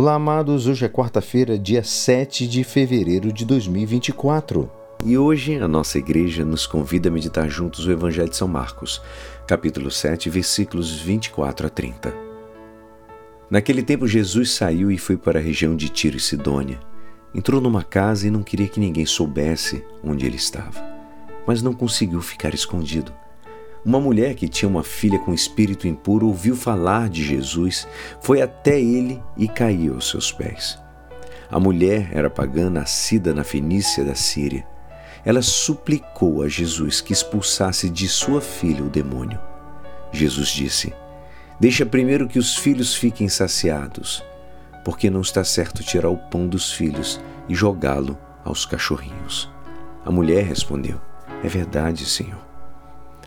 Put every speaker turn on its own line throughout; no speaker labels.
Olá, amados. Hoje é quarta-feira, dia 7 de fevereiro de 2024.
E hoje a nossa igreja nos convida a meditar juntos o Evangelho de São Marcos, capítulo 7, versículos 24 a 30. Naquele tempo, Jesus saiu e foi para a região de Tiro e Sidônia. Entrou numa casa e não queria que ninguém soubesse onde ele estava, mas não conseguiu ficar escondido uma mulher que tinha uma filha com espírito impuro ouviu falar de Jesus, foi até ele e caiu aos seus pés. A mulher era pagã nascida na Fenícia da Síria. Ela suplicou a Jesus que expulsasse de sua filha o demônio. Jesus disse: Deixa primeiro que os filhos fiquem saciados, porque não está certo tirar o pão dos filhos e jogá-lo aos cachorrinhos. A mulher respondeu: É verdade, Senhor.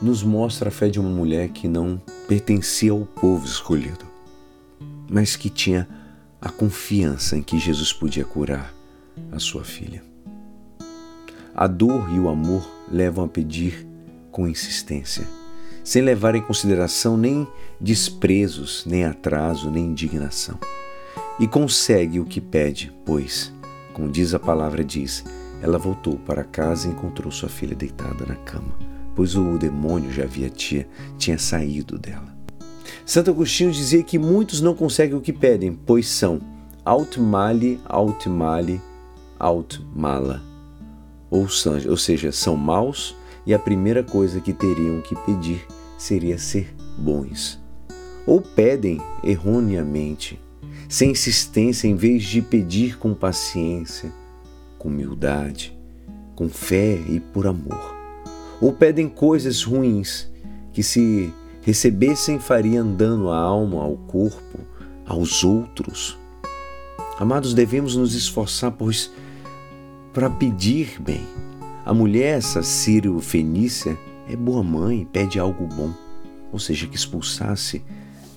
nos mostra a fé de uma mulher que não pertencia ao povo escolhido, mas que tinha a confiança em que Jesus podia curar a sua filha. A dor e o amor levam a pedir com insistência, sem levar em consideração nem desprezos, nem atraso, nem indignação. E consegue o que pede, pois, como diz a palavra diz, ela voltou para casa e encontrou sua filha deitada na cama pois o demônio já havia tinha, tinha saído dela. Santo Agostinho dizia que muitos não conseguem o que pedem, pois são aut male, aut male, aut mala. Ou, ou seja, são maus e a primeira coisa que teriam que pedir seria ser bons. Ou pedem erroneamente, sem insistência, em vez de pedir com paciência, com humildade, com fé e por amor ou pedem coisas ruins que, se recebessem, fariam dano à alma, ao corpo, aos outros. Amados, devemos nos esforçar, pois, para pedir bem. A mulher, essa Sírio Fenícia, é boa mãe, pede algo bom, ou seja, que expulsasse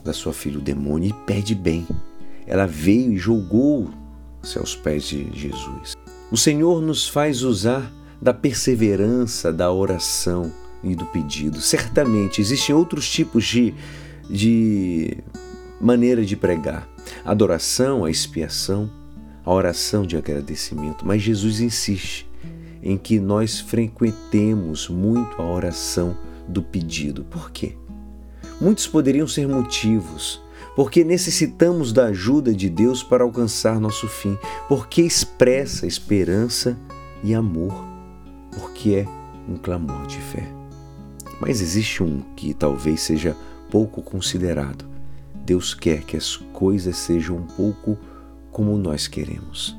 da sua filha o demônio e pede bem. Ela veio e jogou-se aos pés de Jesus. O Senhor nos faz usar da perseverança, da oração e do pedido. Certamente existem outros tipos de, de maneira de pregar: a adoração, a expiação, a oração de agradecimento. Mas Jesus insiste em que nós frequentemos muito a oração do pedido. Por quê? Muitos poderiam ser motivos, porque necessitamos da ajuda de Deus para alcançar nosso fim, porque expressa esperança e amor porque é um clamor de fé. Mas existe um que talvez seja pouco considerado. Deus quer que as coisas sejam um pouco como nós queremos.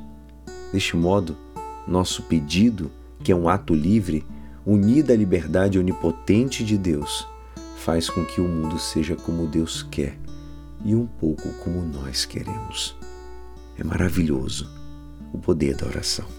Deste modo, nosso pedido, que é um ato livre, unido à liberdade onipotente de Deus, faz com que o mundo seja como Deus quer e um pouco como nós queremos. É maravilhoso o poder da oração.